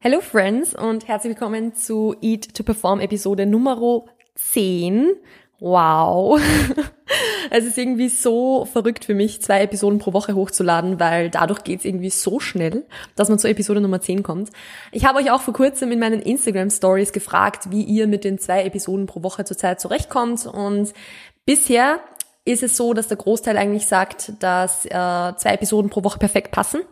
Hello Friends und herzlich willkommen zu Eat to Perform Episode Nummer 10. Wow. Es ist irgendwie so verrückt für mich, zwei Episoden pro Woche hochzuladen, weil dadurch geht's irgendwie so schnell, dass man zur Episode Nummer 10 kommt. Ich habe euch auch vor kurzem in meinen Instagram Stories gefragt, wie ihr mit den zwei Episoden pro Woche zurzeit zurechtkommt und bisher ist es so, dass der Großteil eigentlich sagt, dass äh, zwei Episoden pro Woche perfekt passen.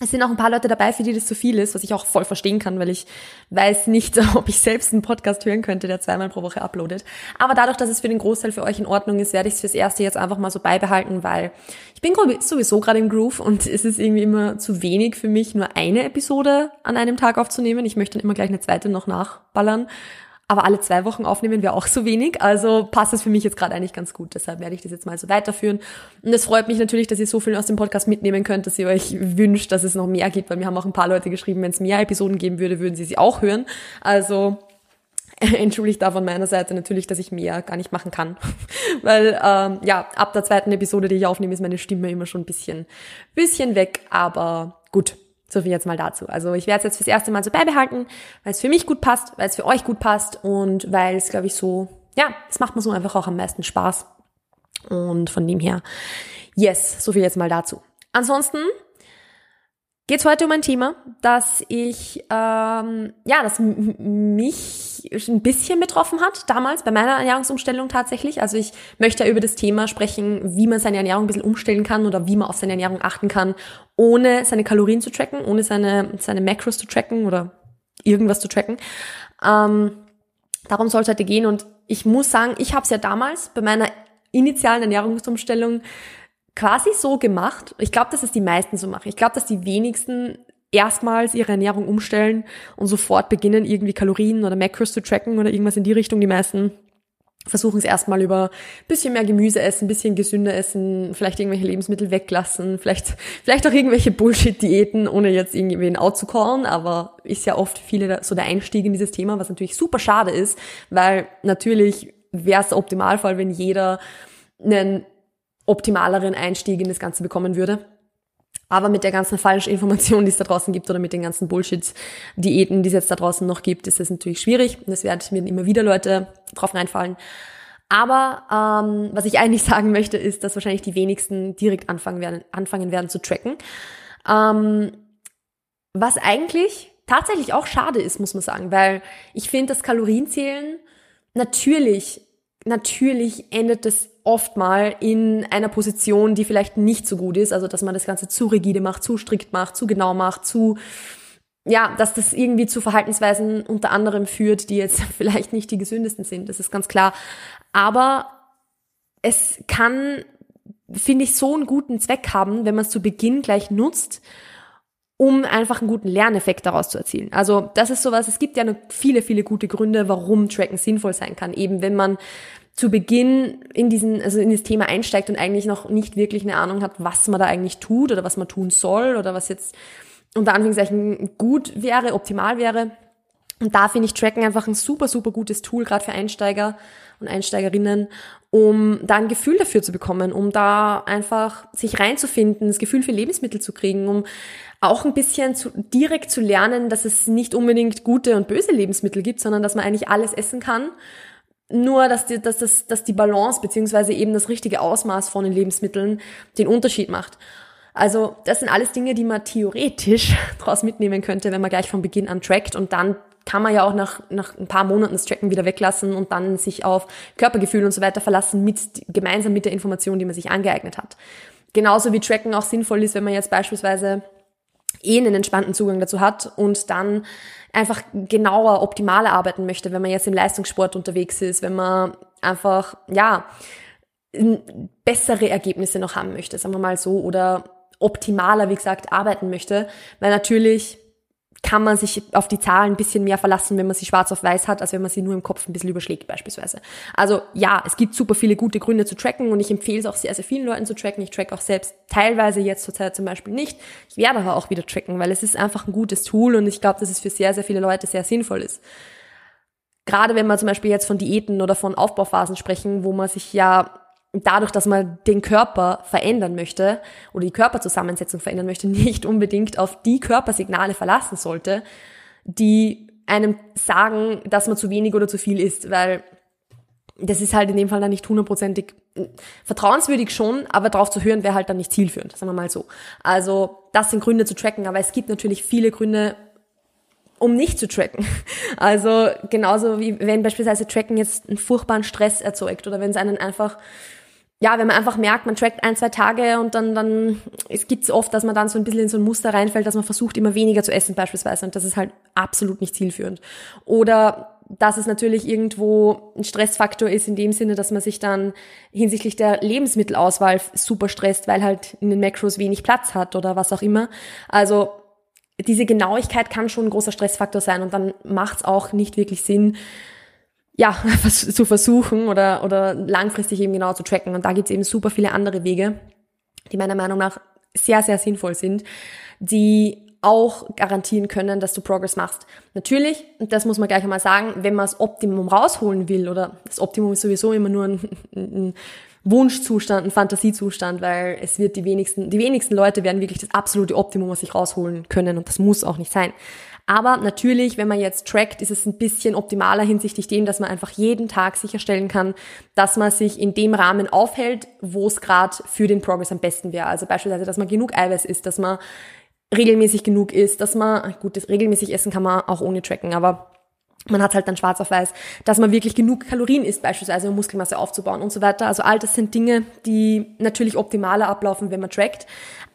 Es sind auch ein paar Leute dabei, für die das zu viel ist, was ich auch voll verstehen kann, weil ich weiß nicht, ob ich selbst einen Podcast hören könnte, der zweimal pro Woche uploadet. Aber dadurch, dass es für den Großteil für euch in Ordnung ist, werde ich es fürs Erste jetzt einfach mal so beibehalten, weil ich bin sowieso gerade im Groove und es ist irgendwie immer zu wenig für mich, nur eine Episode an einem Tag aufzunehmen. Ich möchte dann immer gleich eine zweite noch nachballern. Aber alle zwei Wochen aufnehmen wäre auch so wenig. Also passt es für mich jetzt gerade eigentlich ganz gut. Deshalb werde ich das jetzt mal so weiterführen. Und es freut mich natürlich, dass ihr so viel aus dem Podcast mitnehmen könnt, dass ihr euch wünscht, dass es noch mehr gibt. Weil mir haben auch ein paar Leute geschrieben, wenn es mehr Episoden geben würde, würden sie sie auch hören. Also entschuldigt da von meiner Seite natürlich, dass ich mehr gar nicht machen kann. Weil ähm, ja, ab der zweiten Episode, die ich aufnehme, ist meine Stimme immer schon ein bisschen, bisschen weg. Aber gut, so viel jetzt mal dazu. Also ich werde es jetzt fürs erste Mal so beibehalten, weil es für mich gut passt, weil es für euch gut passt und weil es, glaube ich, so, ja, es macht mir so einfach auch am meisten Spaß. Und von dem her, yes, so viel jetzt mal dazu. Ansonsten geht es heute um ein Thema, das ich, ähm, ja, das mich ein bisschen betroffen hat, damals bei meiner Ernährungsumstellung tatsächlich. Also ich möchte über das Thema sprechen, wie man seine Ernährung ein bisschen umstellen kann oder wie man auf seine Ernährung achten kann, ohne seine Kalorien zu tracken, ohne seine, seine Macros zu tracken oder irgendwas zu tracken. Ähm, darum soll es heute gehen und ich muss sagen, ich habe es ja damals bei meiner initialen Ernährungsumstellung quasi so gemacht. Ich glaube, dass es die meisten so machen. Ich glaube, dass die wenigsten erstmals ihre Ernährung umstellen und sofort beginnen, irgendwie Kalorien oder Macros zu tracken oder irgendwas in die Richtung. Die meisten versuchen es erstmal über bisschen mehr Gemüse essen, bisschen gesünder essen, vielleicht irgendwelche Lebensmittel weglassen, vielleicht, vielleicht auch irgendwelche Bullshit-Diäten, ohne jetzt irgendwie out zu callen, aber ist ja oft viele so der Einstieg in dieses Thema, was natürlich super schade ist, weil natürlich wäre es der Optimalfall, wenn jeder einen optimaleren Einstieg in das Ganze bekommen würde. Aber mit der ganzen falschen Information, die es da draußen gibt oder mit den ganzen Bullshit-Diäten, die es jetzt da draußen noch gibt, ist es natürlich schwierig. Und es werden mir immer wieder Leute drauf reinfallen. Aber ähm, was ich eigentlich sagen möchte, ist, dass wahrscheinlich die wenigsten direkt anfangen werden, anfangen werden zu tracken. Ähm, was eigentlich tatsächlich auch schade ist, muss man sagen, weil ich finde, das Kalorienzählen natürlich, natürlich endet das oft mal in einer Position, die vielleicht nicht so gut ist, also dass man das Ganze zu rigide macht, zu strikt macht, zu genau macht, zu ja, dass das irgendwie zu Verhaltensweisen unter anderem führt, die jetzt vielleicht nicht die gesündesten sind, das ist ganz klar. Aber es kann, finde ich, so einen guten Zweck haben, wenn man es zu Beginn gleich nutzt, um einfach einen guten Lerneffekt daraus zu erzielen. Also das ist sowas, es gibt ja viele, viele gute Gründe, warum Tracken sinnvoll sein kann. Eben wenn man zu Beginn in diesen, also in das Thema einsteigt und eigentlich noch nicht wirklich eine Ahnung hat, was man da eigentlich tut oder was man tun soll oder was jetzt unter Anführungszeichen gut wäre, optimal wäre. Und da finde ich Tracken einfach ein super, super gutes Tool, gerade für Einsteiger und Einsteigerinnen, um da ein Gefühl dafür zu bekommen, um da einfach sich reinzufinden, das Gefühl für Lebensmittel zu kriegen, um auch ein bisschen zu, direkt zu lernen, dass es nicht unbedingt gute und böse Lebensmittel gibt, sondern dass man eigentlich alles essen kann nur, dass die, dass, das, dass die Balance beziehungsweise eben das richtige Ausmaß von den Lebensmitteln den Unterschied macht. Also das sind alles Dinge, die man theoretisch daraus mitnehmen könnte, wenn man gleich von Beginn an trackt und dann kann man ja auch nach, nach ein paar Monaten das Tracken wieder weglassen und dann sich auf Körpergefühl und so weiter verlassen, mit, gemeinsam mit der Information, die man sich angeeignet hat. Genauso wie Tracken auch sinnvoll ist, wenn man jetzt beispielsweise eh einen entspannten Zugang dazu hat und dann einfach genauer, optimaler arbeiten möchte, wenn man jetzt im Leistungssport unterwegs ist, wenn man einfach, ja, bessere Ergebnisse noch haben möchte, sagen wir mal so, oder optimaler, wie gesagt, arbeiten möchte, weil natürlich kann man sich auf die Zahlen ein bisschen mehr verlassen, wenn man sie schwarz auf weiß hat, als wenn man sie nur im Kopf ein bisschen überschlägt beispielsweise. Also ja, es gibt super viele gute Gründe zu tracken und ich empfehle es auch sehr, sehr vielen Leuten zu tracken. Ich track auch selbst teilweise jetzt zurzeit zum Beispiel nicht. Ich werde aber auch wieder tracken, weil es ist einfach ein gutes Tool und ich glaube, dass es für sehr, sehr viele Leute sehr sinnvoll ist. Gerade wenn wir zum Beispiel jetzt von Diäten oder von Aufbauphasen sprechen, wo man sich ja dadurch, dass man den Körper verändern möchte oder die Körperzusammensetzung verändern möchte, nicht unbedingt auf die Körpersignale verlassen sollte, die einem sagen, dass man zu wenig oder zu viel isst, weil das ist halt in dem Fall dann nicht hundertprozentig vertrauenswürdig schon, aber darauf zu hören wäre halt dann nicht zielführend, sagen wir mal so. Also das sind Gründe zu tracken, aber es gibt natürlich viele Gründe, um nicht zu tracken. Also genauso wie wenn beispielsweise Tracken jetzt einen furchtbaren Stress erzeugt oder wenn es einen einfach ja, wenn man einfach merkt, man trackt ein, zwei Tage und dann, dann, es gibt oft, dass man dann so ein bisschen in so ein Muster reinfällt, dass man versucht, immer weniger zu essen beispielsweise und das ist halt absolut nicht zielführend. Oder dass es natürlich irgendwo ein Stressfaktor ist in dem Sinne, dass man sich dann hinsichtlich der Lebensmittelauswahl super stresst, weil halt in den Macros wenig Platz hat oder was auch immer. Also diese Genauigkeit kann schon ein großer Stressfaktor sein und dann macht es auch nicht wirklich Sinn, ja, zu versuchen oder, oder langfristig eben genau zu tracken. Und da gibt es eben super viele andere Wege, die meiner Meinung nach sehr, sehr sinnvoll sind, die auch garantieren können, dass du Progress machst. Natürlich, und das muss man gleich einmal sagen, wenn man das Optimum rausholen will, oder das Optimum ist sowieso immer nur ein, ein Wunschzustand, ein Fantasiezustand, weil es wird die wenigsten, die wenigsten Leute werden wirklich das absolute Optimum aus sich rausholen können und das muss auch nicht sein. Aber natürlich, wenn man jetzt trackt, ist es ein bisschen optimaler hinsichtlich dem, dass man einfach jeden Tag sicherstellen kann, dass man sich in dem Rahmen aufhält, wo es gerade für den Progress am besten wäre. Also beispielsweise, dass man genug Eiweiß isst, dass man regelmäßig genug isst, dass man, gut, das regelmäßig essen kann man auch ohne tracken, aber man hat halt dann schwarz auf weiß, dass man wirklich genug Kalorien isst, beispielsweise um Muskelmasse aufzubauen und so weiter. Also all das sind Dinge, die natürlich optimaler ablaufen, wenn man trackt.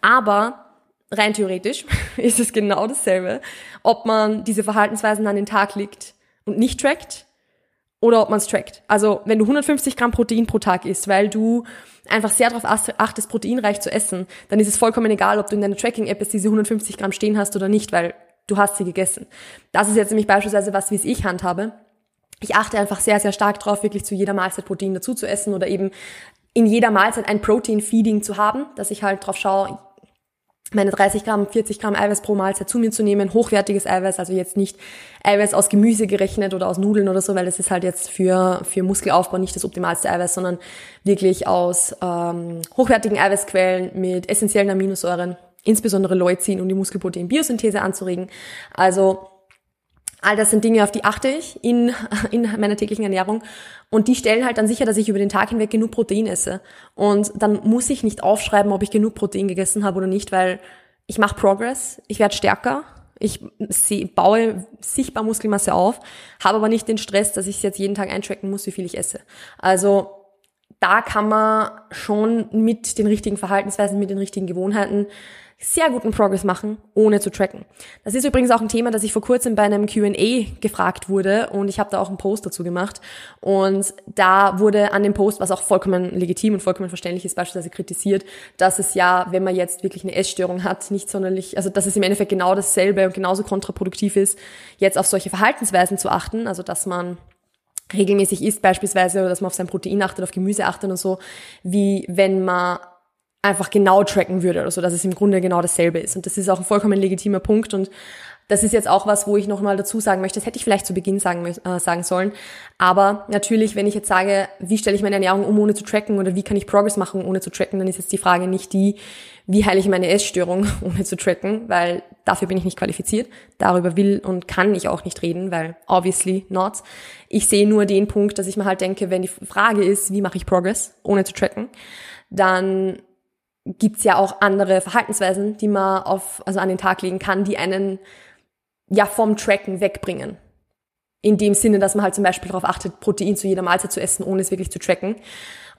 Aber rein theoretisch ist es genau dasselbe, ob man diese Verhaltensweisen an den Tag legt und nicht trackt oder ob man es trackt. Also wenn du 150 Gramm Protein pro Tag isst, weil du einfach sehr darauf achtest, proteinreich zu essen, dann ist es vollkommen egal, ob du in deiner Tracking-App jetzt diese 150 Gramm stehen hast oder nicht, weil du hast sie gegessen. Das ist jetzt nämlich beispielsweise was, wie es ich handhabe. Ich achte einfach sehr, sehr stark darauf, wirklich zu jeder Mahlzeit Protein dazu zu essen oder eben in jeder Mahlzeit ein Protein-Feeding zu haben, dass ich halt drauf schaue, meine 30 Gramm, 40 Gramm Eiweiß pro Mahlzeit zu mir zu nehmen, hochwertiges Eiweiß, also jetzt nicht Eiweiß aus Gemüse gerechnet oder aus Nudeln oder so, weil das ist halt jetzt für, für Muskelaufbau nicht das optimalste Eiweiß, sondern wirklich aus ähm, hochwertigen Eiweißquellen mit essentiellen Aminosäuren, insbesondere Leucin, um die Muskelprotein-Biosynthese anzuregen. Also All das sind Dinge, auf die achte ich in, in meiner täglichen Ernährung. Und die stellen halt dann sicher, dass ich über den Tag hinweg genug Protein esse. Und dann muss ich nicht aufschreiben, ob ich genug Protein gegessen habe oder nicht, weil ich mache Progress, ich werde stärker, ich baue sichtbar Muskelmasse auf, habe aber nicht den Stress, dass ich jetzt jeden Tag eintracken muss, wie viel ich esse. Also da kann man schon mit den richtigen Verhaltensweisen, mit den richtigen Gewohnheiten sehr guten Progress machen, ohne zu tracken. Das ist übrigens auch ein Thema, das ich vor kurzem bei einem Q&A gefragt wurde und ich habe da auch einen Post dazu gemacht und da wurde an dem Post, was auch vollkommen legitim und vollkommen verständlich ist, beispielsweise kritisiert, dass es ja, wenn man jetzt wirklich eine Essstörung hat, nicht sonderlich, also dass es im Endeffekt genau dasselbe und genauso kontraproduktiv ist, jetzt auf solche Verhaltensweisen zu achten, also dass man regelmäßig isst beispielsweise oder dass man auf sein Protein achtet, auf Gemüse achtet und so, wie wenn man einfach genau tracken würde oder so, dass es im Grunde genau dasselbe ist. Und das ist auch ein vollkommen legitimer Punkt und das ist jetzt auch was, wo ich nochmal dazu sagen möchte, das hätte ich vielleicht zu Beginn sagen, äh, sagen sollen. Aber natürlich, wenn ich jetzt sage, wie stelle ich meine Ernährung um, ohne zu tracken oder wie kann ich Progress machen, ohne zu tracken, dann ist jetzt die Frage nicht die, wie heile ich meine Essstörung, ohne zu tracken, weil dafür bin ich nicht qualifiziert. Darüber will und kann ich auch nicht reden, weil obviously not. Ich sehe nur den Punkt, dass ich mir halt denke, wenn die Frage ist, wie mache ich Progress, ohne zu tracken, dann gibt's ja auch andere Verhaltensweisen, die man auf, also an den Tag legen kann, die einen ja vom Tracken wegbringen. In dem Sinne, dass man halt zum Beispiel darauf achtet, Protein zu jeder Mahlzeit zu essen, ohne es wirklich zu tracken.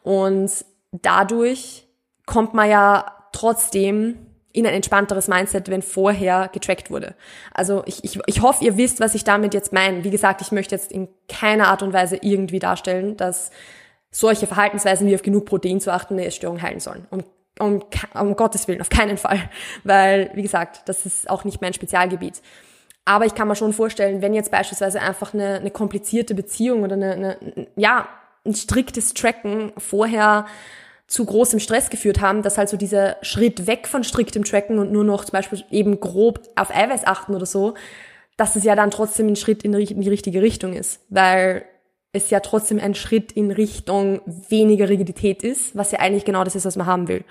Und dadurch kommt man ja trotzdem in ein entspannteres Mindset, wenn vorher getrackt wurde. Also ich, ich, ich hoffe, ihr wisst, was ich damit jetzt meine. Wie gesagt, ich möchte jetzt in keiner Art und Weise irgendwie darstellen, dass solche Verhaltensweisen wie auf genug Protein zu achten eine Essstörung heilen sollen. Um um, um Gottes Willen, auf keinen Fall. Weil, wie gesagt, das ist auch nicht mein Spezialgebiet. Aber ich kann mir schon vorstellen, wenn jetzt beispielsweise einfach eine, eine komplizierte Beziehung oder eine, eine, ja, ein striktes Tracken vorher zu großem Stress geführt haben, dass halt so dieser Schritt weg von striktem Tracken und nur noch zum Beispiel eben grob auf Eiweiß achten oder so, dass es ja dann trotzdem ein Schritt in die richtige Richtung ist. Weil es ja trotzdem ein Schritt in Richtung weniger Rigidität ist, was ja eigentlich genau das ist, was man haben will.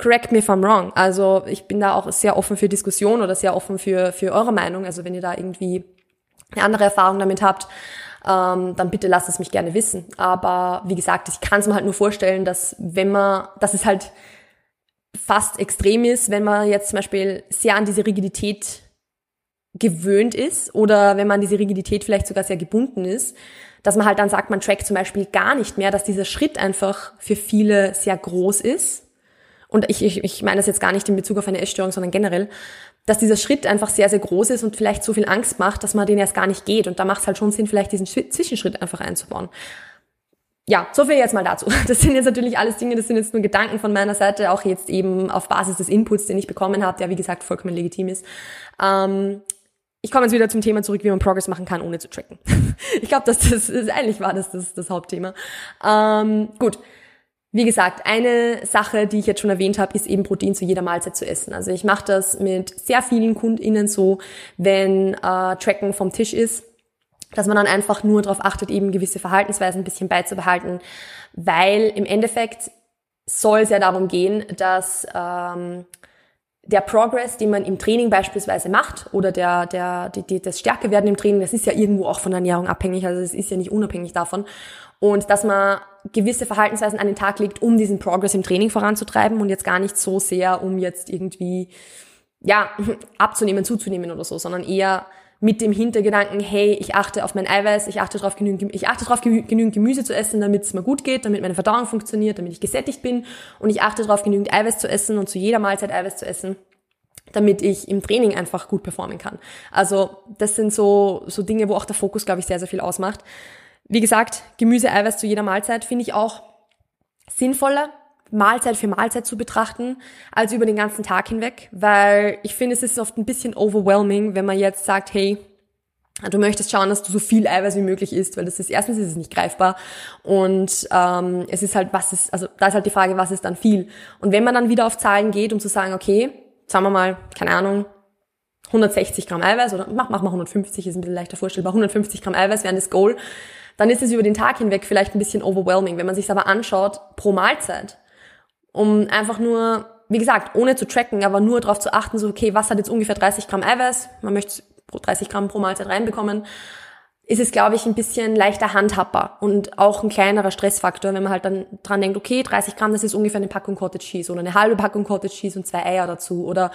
correct me if I'm wrong. Also ich bin da auch sehr offen für Diskussion oder sehr offen für, für eure Meinung. Also wenn ihr da irgendwie eine andere Erfahrung damit habt, ähm, dann bitte lasst es mich gerne wissen. Aber wie gesagt, ich kann es mir halt nur vorstellen, dass wenn man, dass es halt fast extrem ist, wenn man jetzt zum Beispiel sehr an diese Rigidität gewöhnt ist oder wenn man diese Rigidität vielleicht sogar sehr gebunden ist, dass man halt dann sagt, man trackt zum Beispiel gar nicht mehr, dass dieser Schritt einfach für viele sehr groß ist. Und ich, ich, ich meine das jetzt gar nicht in Bezug auf eine Essstörung, sondern generell, dass dieser Schritt einfach sehr, sehr groß ist und vielleicht so viel Angst macht, dass man den erst gar nicht geht. Und da macht es halt schon Sinn, vielleicht diesen Zwischenschritt einfach einzubauen. Ja, so viel jetzt mal dazu. Das sind jetzt natürlich alles Dinge, das sind jetzt nur Gedanken von meiner Seite, auch jetzt eben auf Basis des Inputs, den ich bekommen habe, der wie gesagt vollkommen legitim ist. Ähm, ich komme jetzt wieder zum Thema zurück, wie man Progress machen kann, ohne zu tracken. ich glaube, dass das, das eigentlich war das das, das Hauptthema. Ähm, gut. Wie gesagt, eine Sache, die ich jetzt schon erwähnt habe, ist eben Protein zu jeder Mahlzeit zu essen. Also ich mache das mit sehr vielen KundInnen so, wenn äh, Tracken vom Tisch ist, dass man dann einfach nur darauf achtet, eben gewisse Verhaltensweisen ein bisschen beizubehalten, weil im Endeffekt soll es ja darum gehen, dass ähm, der Progress, den man im Training beispielsweise macht oder der, der, die, die, das Stärkewerden im Training, das ist ja irgendwo auch von Ernährung abhängig, also es ist ja nicht unabhängig davon. Und dass man gewisse Verhaltensweisen an den Tag legt, um diesen Progress im Training voranzutreiben und jetzt gar nicht so sehr, um jetzt irgendwie, ja, abzunehmen, zuzunehmen oder so, sondern eher mit dem Hintergedanken, hey, ich achte auf mein Eiweiß, ich achte darauf, genügend, ich achte darauf, genügend Gemüse zu essen, damit es mir gut geht, damit meine Verdauung funktioniert, damit ich gesättigt bin und ich achte darauf, genügend Eiweiß zu essen und zu jeder Mahlzeit Eiweiß zu essen, damit ich im Training einfach gut performen kann. Also das sind so, so Dinge, wo auch der Fokus, glaube ich, sehr, sehr viel ausmacht. Wie gesagt, Gemüse, Eiweiß zu jeder Mahlzeit finde ich auch sinnvoller, Mahlzeit für Mahlzeit zu betrachten, als über den ganzen Tag hinweg, weil ich finde, es ist oft ein bisschen overwhelming, wenn man jetzt sagt, hey, du möchtest schauen, dass du so viel Eiweiß wie möglich isst, weil das ist erstens ist es nicht greifbar und ähm, es ist halt was ist also da ist halt die Frage, was ist dann viel? Und wenn man dann wieder auf Zahlen geht, um zu sagen, okay, sagen wir mal, keine Ahnung, 160 Gramm Eiweiß oder mach, mach mal 150, ist ein bisschen leichter vorstellbar, 150 Gramm Eiweiß wären das Goal, dann ist es über den Tag hinweg vielleicht ein bisschen overwhelming. Wenn man sich aber anschaut, pro Mahlzeit, um einfach nur, wie gesagt, ohne zu tracken, aber nur darauf zu achten, so, okay, was hat jetzt ungefähr 30 Gramm Eiweiß? Man möchte 30 Gramm pro Mahlzeit reinbekommen. Ist es, glaube ich, ein bisschen leichter handhabbar und auch ein kleinerer Stressfaktor, wenn man halt dann dran denkt, okay, 30 Gramm, das ist ungefähr eine Packung Cottage Cheese oder eine halbe Packung Cottage Cheese und zwei Eier dazu oder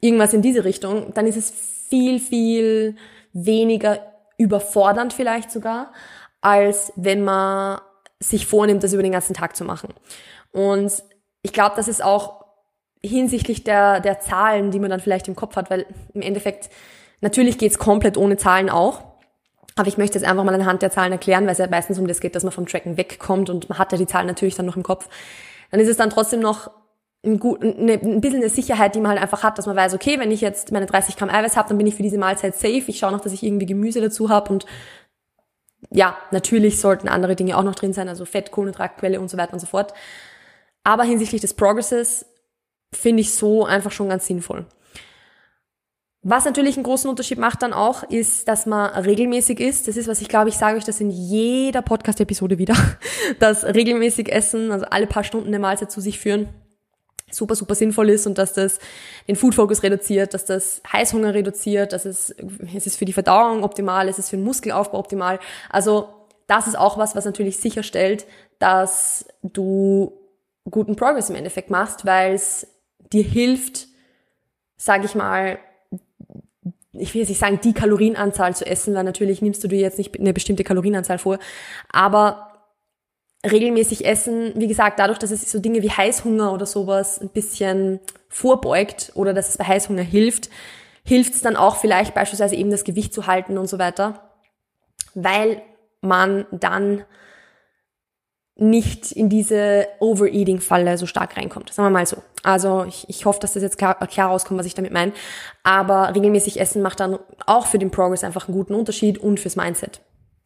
irgendwas in diese Richtung, dann ist es viel, viel weniger überfordernd vielleicht sogar, als wenn man sich vornimmt, das über den ganzen Tag zu machen. Und ich glaube, das ist auch hinsichtlich der, der Zahlen, die man dann vielleicht im Kopf hat, weil im Endeffekt, natürlich geht's komplett ohne Zahlen auch. Aber ich möchte jetzt einfach mal anhand der Zahlen erklären, weil es ja meistens um das geht, dass man vom Tracken wegkommt und man hat ja die Zahlen natürlich dann noch im Kopf. Dann ist es dann trotzdem noch ein, gut, eine, ein bisschen eine Sicherheit, die man halt einfach hat, dass man weiß, okay, wenn ich jetzt meine 30 Gramm Eiweiß habe, dann bin ich für diese Mahlzeit safe. Ich schaue noch, dass ich irgendwie Gemüse dazu habe und ja, natürlich sollten andere Dinge auch noch drin sein, also Fett, Kohlenhydratquelle und so weiter und so fort. Aber hinsichtlich des Progresses finde ich so einfach schon ganz sinnvoll. Was natürlich einen großen Unterschied macht dann auch, ist, dass man regelmäßig isst. Das ist, was ich glaube, ich sage euch das in jeder Podcast-Episode wieder, dass regelmäßig Essen, also alle paar Stunden eine Mahlzeit zu sich führen, super, super sinnvoll ist und dass das den Food Focus reduziert, dass das Heißhunger reduziert, dass es, es ist für die Verdauung optimal, es ist für den Muskelaufbau optimal. Also das ist auch was, was natürlich sicherstellt, dass du guten Progress im Endeffekt machst, weil es dir hilft, sage ich mal, ich will jetzt nicht sagen, die Kalorienanzahl zu essen, weil natürlich nimmst du dir jetzt nicht eine bestimmte Kalorienanzahl vor, aber regelmäßig essen, wie gesagt, dadurch, dass es so Dinge wie Heißhunger oder sowas ein bisschen vorbeugt oder dass es bei Heißhunger hilft, hilft es dann auch vielleicht beispielsweise eben das Gewicht zu halten und so weiter, weil man dann nicht in diese Overeating-Falle so stark reinkommt. Sagen wir mal so. Also ich, ich hoffe, dass das jetzt klar, klar rauskommt, was ich damit meine. Aber regelmäßig Essen macht dann auch für den Progress einfach einen guten Unterschied und fürs Mindset.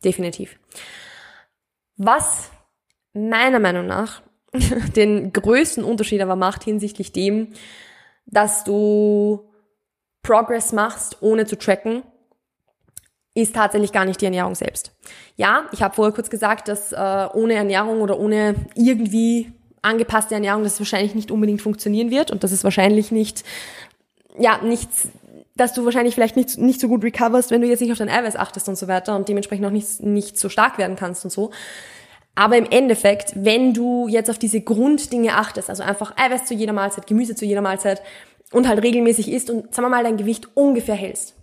Definitiv. Was meiner Meinung nach den größten Unterschied aber macht hinsichtlich dem, dass du Progress machst, ohne zu tracken ist tatsächlich gar nicht die Ernährung selbst. Ja, ich habe vorher kurz gesagt, dass äh, ohne Ernährung oder ohne irgendwie angepasste Ernährung, dass es wahrscheinlich nicht unbedingt funktionieren wird und dass es wahrscheinlich nicht, ja, nichts, dass du wahrscheinlich vielleicht nicht, nicht so gut recoverst, wenn du jetzt nicht auf dein Eiweiß achtest und so weiter und dementsprechend auch nicht, nicht so stark werden kannst und so. Aber im Endeffekt, wenn du jetzt auf diese Grunddinge achtest, also einfach Eiweiß zu jeder Mahlzeit, Gemüse zu jeder Mahlzeit und halt regelmäßig isst und sagen wir mal dein Gewicht ungefähr hältst,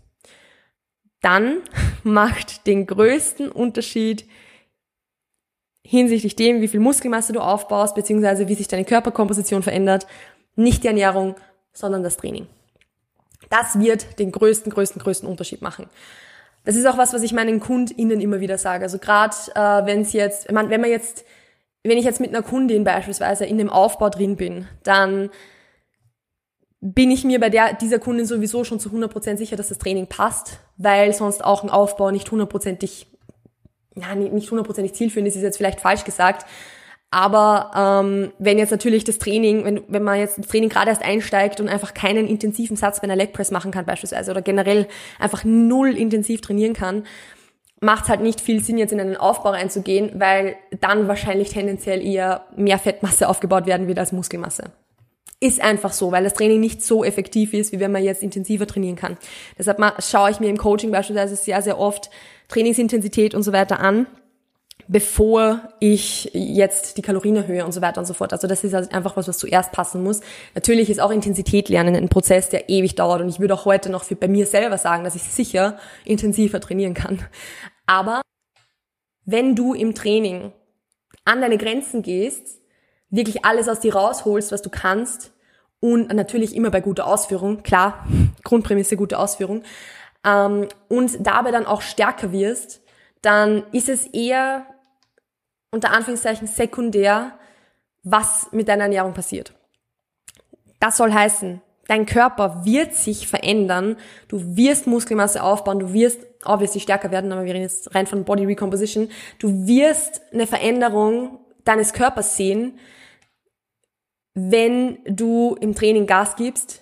dann macht den größten Unterschied hinsichtlich dem, wie viel Muskelmasse du aufbaust, beziehungsweise wie sich deine Körperkomposition verändert, nicht die Ernährung, sondern das Training. Das wird den größten, größten, größten Unterschied machen. Das ist auch was, was ich meinen KundInnen immer wieder sage. Also gerade äh, wenn es jetzt, wenn man jetzt, wenn ich jetzt mit einer Kundin beispielsweise in dem Aufbau drin bin, dann bin ich mir bei der, dieser Kundin sowieso schon zu 100% sicher, dass das Training passt, weil sonst auch ein Aufbau nicht hundertprozentig, ja, nicht hundertprozentig zielführend ist, ist jetzt vielleicht falsch gesagt, aber ähm, wenn jetzt natürlich das Training, wenn, wenn man jetzt ins Training gerade erst einsteigt und einfach keinen intensiven Satz bei einer Leg Press machen kann beispielsweise oder generell einfach null intensiv trainieren kann, macht halt nicht viel Sinn, jetzt in einen Aufbau reinzugehen, weil dann wahrscheinlich tendenziell eher mehr Fettmasse aufgebaut werden wird als Muskelmasse. Ist einfach so, weil das Training nicht so effektiv ist, wie wenn man jetzt intensiver trainieren kann. Deshalb schaue ich mir im Coaching beispielsweise sehr, sehr oft Trainingsintensität und so weiter an bevor ich jetzt die Kalorien erhöhe und so weiter und so fort. Also das ist halt einfach was, was zuerst passen muss. Natürlich ist auch Intensität lernen ein Prozess, der ewig dauert und ich würde auch heute noch für bei mir selber sagen, dass ich sicher intensiver trainieren kann. Aber wenn du im Training an deine Grenzen gehst, wirklich alles aus dir rausholst, was du kannst. Und natürlich immer bei guter Ausführung, klar, Grundprämisse gute Ausführung, ähm, und dabei dann auch stärker wirst, dann ist es eher unter Anführungszeichen sekundär, was mit deiner Ernährung passiert. Das soll heißen, dein Körper wird sich verändern, du wirst Muskelmasse aufbauen, du wirst obviously stärker werden, aber wir reden jetzt rein von Body Recomposition, du wirst eine Veränderung deines Körpers sehen, wenn du im Training Gas gibst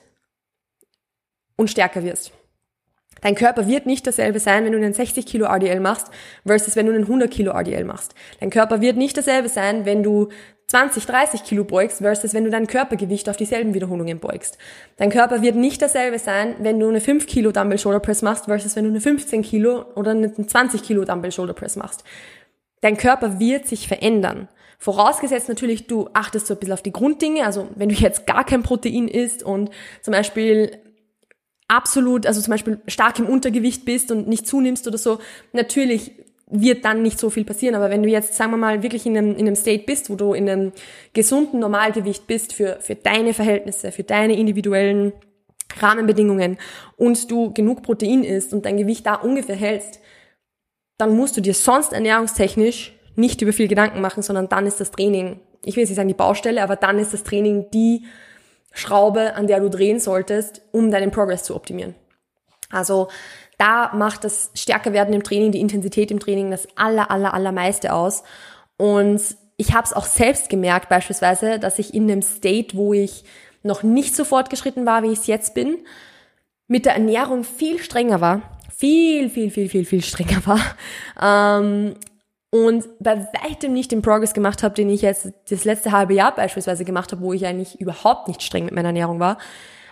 und stärker wirst. Dein Körper wird nicht dasselbe sein, wenn du einen 60 Kilo RDL machst, versus wenn du einen 100 Kilo RDL machst. Dein Körper wird nicht dasselbe sein, wenn du 20, 30 Kilo beugst, versus wenn du dein Körpergewicht auf dieselben Wiederholungen beugst. Dein Körper wird nicht dasselbe sein, wenn du eine 5 Kilo Dumbbell Shoulder Press machst, versus wenn du eine 15 Kilo oder eine 20 Kilo Dumbbell Shoulder Press machst. Dein Körper wird sich verändern. Vorausgesetzt natürlich, du achtest so ein bisschen auf die Grunddinge, also wenn du jetzt gar kein Protein isst und zum Beispiel absolut, also zum Beispiel stark im Untergewicht bist und nicht zunimmst oder so, natürlich wird dann nicht so viel passieren. Aber wenn du jetzt, sagen wir mal, wirklich in einem, in einem State bist, wo du in einem gesunden Normalgewicht bist für, für deine Verhältnisse, für deine individuellen Rahmenbedingungen und du genug Protein isst und dein Gewicht da ungefähr hältst, dann musst du dir sonst ernährungstechnisch nicht über viel Gedanken machen, sondern dann ist das Training, ich will jetzt nicht sagen die Baustelle, aber dann ist das Training die Schraube, an der du drehen solltest, um deinen Progress zu optimieren. Also da macht das stärker werden im Training, die Intensität im Training das aller, aller, allermeiste aus. Und ich habe es auch selbst gemerkt beispielsweise, dass ich in einem State, wo ich noch nicht so fortgeschritten war, wie ich es jetzt bin, mit der Ernährung viel strenger war. Viel, viel, viel, viel, viel strenger war. Ähm, und bei weitem nicht den Progress gemacht habe, den ich jetzt das letzte halbe Jahr beispielsweise gemacht habe, wo ich eigentlich überhaupt nicht streng mit meiner Ernährung war.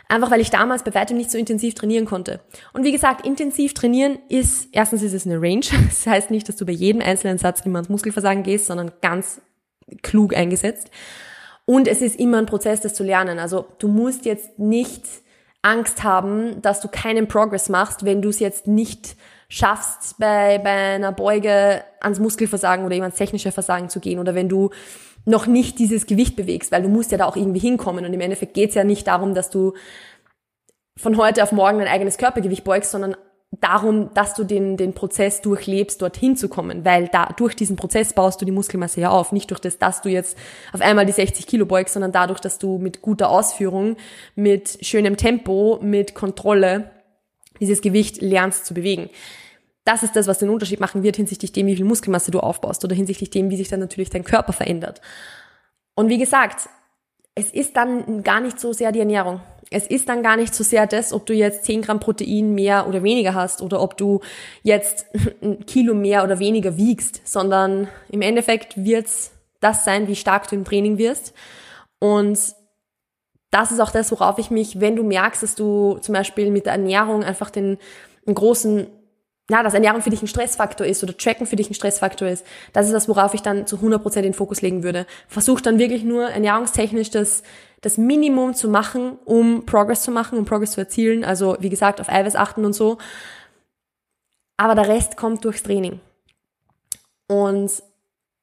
Einfach weil ich damals bei weitem nicht so intensiv trainieren konnte. Und wie gesagt, intensiv trainieren ist, erstens ist es eine Range. Das heißt nicht, dass du bei jedem einzelnen Satz immer ins Muskelversagen gehst, sondern ganz klug eingesetzt. Und es ist immer ein Prozess, das zu lernen. Also du musst jetzt nicht Angst haben, dass du keinen Progress machst, wenn du es jetzt nicht schaffst, bei, bei einer Beuge ans Muskelversagen oder eben ans technische Versagen zu gehen oder wenn du noch nicht dieses Gewicht bewegst, weil du musst ja da auch irgendwie hinkommen und im Endeffekt geht es ja nicht darum, dass du von heute auf morgen dein eigenes Körpergewicht beugst, sondern darum, dass du den, den Prozess durchlebst, dorthin zu kommen, weil da, durch diesen Prozess baust du die Muskelmasse ja auf, nicht durch das, dass du jetzt auf einmal die 60 Kilo beugst, sondern dadurch, dass du mit guter Ausführung, mit schönem Tempo, mit Kontrolle dieses Gewicht lernst zu bewegen das ist das, was den Unterschied machen wird hinsichtlich dem, wie viel Muskelmasse du aufbaust oder hinsichtlich dem, wie sich dann natürlich dein Körper verändert. Und wie gesagt, es ist dann gar nicht so sehr die Ernährung. Es ist dann gar nicht so sehr das, ob du jetzt 10 Gramm Protein mehr oder weniger hast oder ob du jetzt ein Kilo mehr oder weniger wiegst, sondern im Endeffekt wird's das sein, wie stark du im Training wirst Und das ist auch das, worauf ich mich, wenn du merkst, dass du zum Beispiel mit der Ernährung einfach den einen großen, ja, dass Ernährung für dich ein Stressfaktor ist oder Tracken für dich ein Stressfaktor ist, das ist das, worauf ich dann zu 100% den Fokus legen würde. Versuch dann wirklich nur ernährungstechnisch das, das Minimum zu machen, um Progress zu machen, um Progress zu erzielen. Also, wie gesagt, auf Eiweiß achten und so. Aber der Rest kommt durchs Training. Und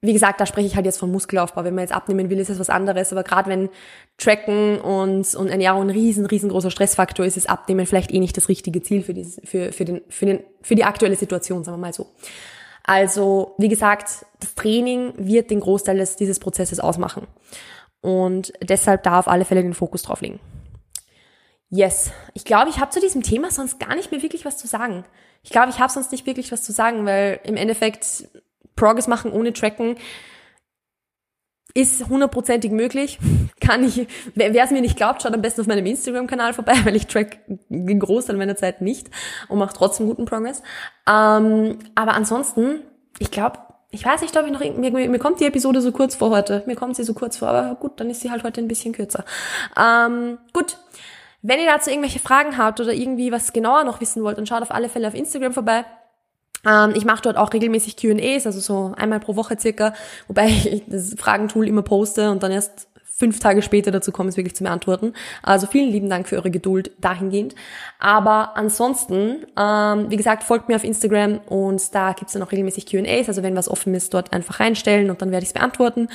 wie gesagt, da spreche ich halt jetzt von Muskelaufbau. Wenn man jetzt abnehmen will, ist das was anderes. Aber gerade wenn Tracken und, und Ernährung ein riesen, riesengroßer Stressfaktor ist, ist Abnehmen vielleicht eh nicht das richtige Ziel für, dieses, für, für, den, für, den, für die aktuelle Situation, sagen wir mal so. Also, wie gesagt, das Training wird den Großteil des, dieses Prozesses ausmachen. Und deshalb da auf alle Fälle den Fokus drauf legen. Yes. Ich glaube, ich habe zu diesem Thema sonst gar nicht mehr wirklich was zu sagen. Ich glaube, ich habe sonst nicht wirklich was zu sagen, weil im Endeffekt Progress machen ohne Tracken ist hundertprozentig möglich. Kann ich, wer es mir nicht glaubt, schaut am besten auf meinem Instagram-Kanal vorbei, weil ich track den Großteil meiner Zeit nicht und mache trotzdem guten Progress. Ähm, aber ansonsten, ich glaube, ich weiß nicht, ob ich noch, mir, mir kommt die Episode so kurz vor heute. Mir kommt sie so kurz vor, aber gut, dann ist sie halt heute ein bisschen kürzer. Ähm, gut. Wenn ihr dazu irgendwelche Fragen habt oder irgendwie was genauer noch wissen wollt, dann schaut auf alle Fälle auf Instagram vorbei. Ähm, ich mache dort auch regelmäßig Q&As, also so einmal pro Woche circa, wobei ich das Fragentool immer poste und dann erst fünf Tage später dazu komme, es wirklich zu beantworten. Also vielen lieben Dank für eure Geduld dahingehend. Aber ansonsten, ähm, wie gesagt, folgt mir auf Instagram und da gibt's dann auch regelmäßig Q&As, also wenn was offen ist, dort einfach reinstellen und dann werde ich es beantworten.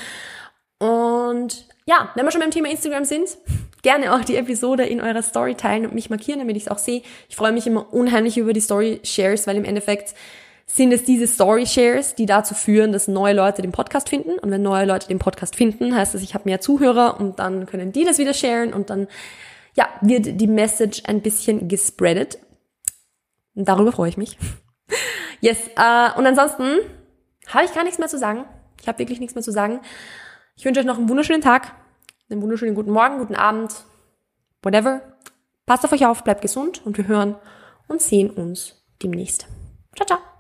Und ja, wenn wir schon beim Thema Instagram sind, gerne auch die Episode in eurer Story teilen und mich markieren, damit ich es auch sehe. Ich freue mich immer unheimlich über die Story-Shares, weil im Endeffekt sind es diese Story-Shares, die dazu führen, dass neue Leute den Podcast finden. Und wenn neue Leute den Podcast finden, heißt das, ich habe mehr Zuhörer und dann können die das wieder sharen und dann ja, wird die Message ein bisschen gespreadet. Und darüber freue ich mich. Yes, äh, und ansonsten habe ich gar nichts mehr zu sagen. Ich habe wirklich nichts mehr zu sagen. Ich wünsche euch noch einen wunderschönen Tag, einen wunderschönen guten Morgen, guten Abend, whatever. Passt auf euch auf, bleibt gesund und wir hören und sehen uns demnächst. Ciao, ciao.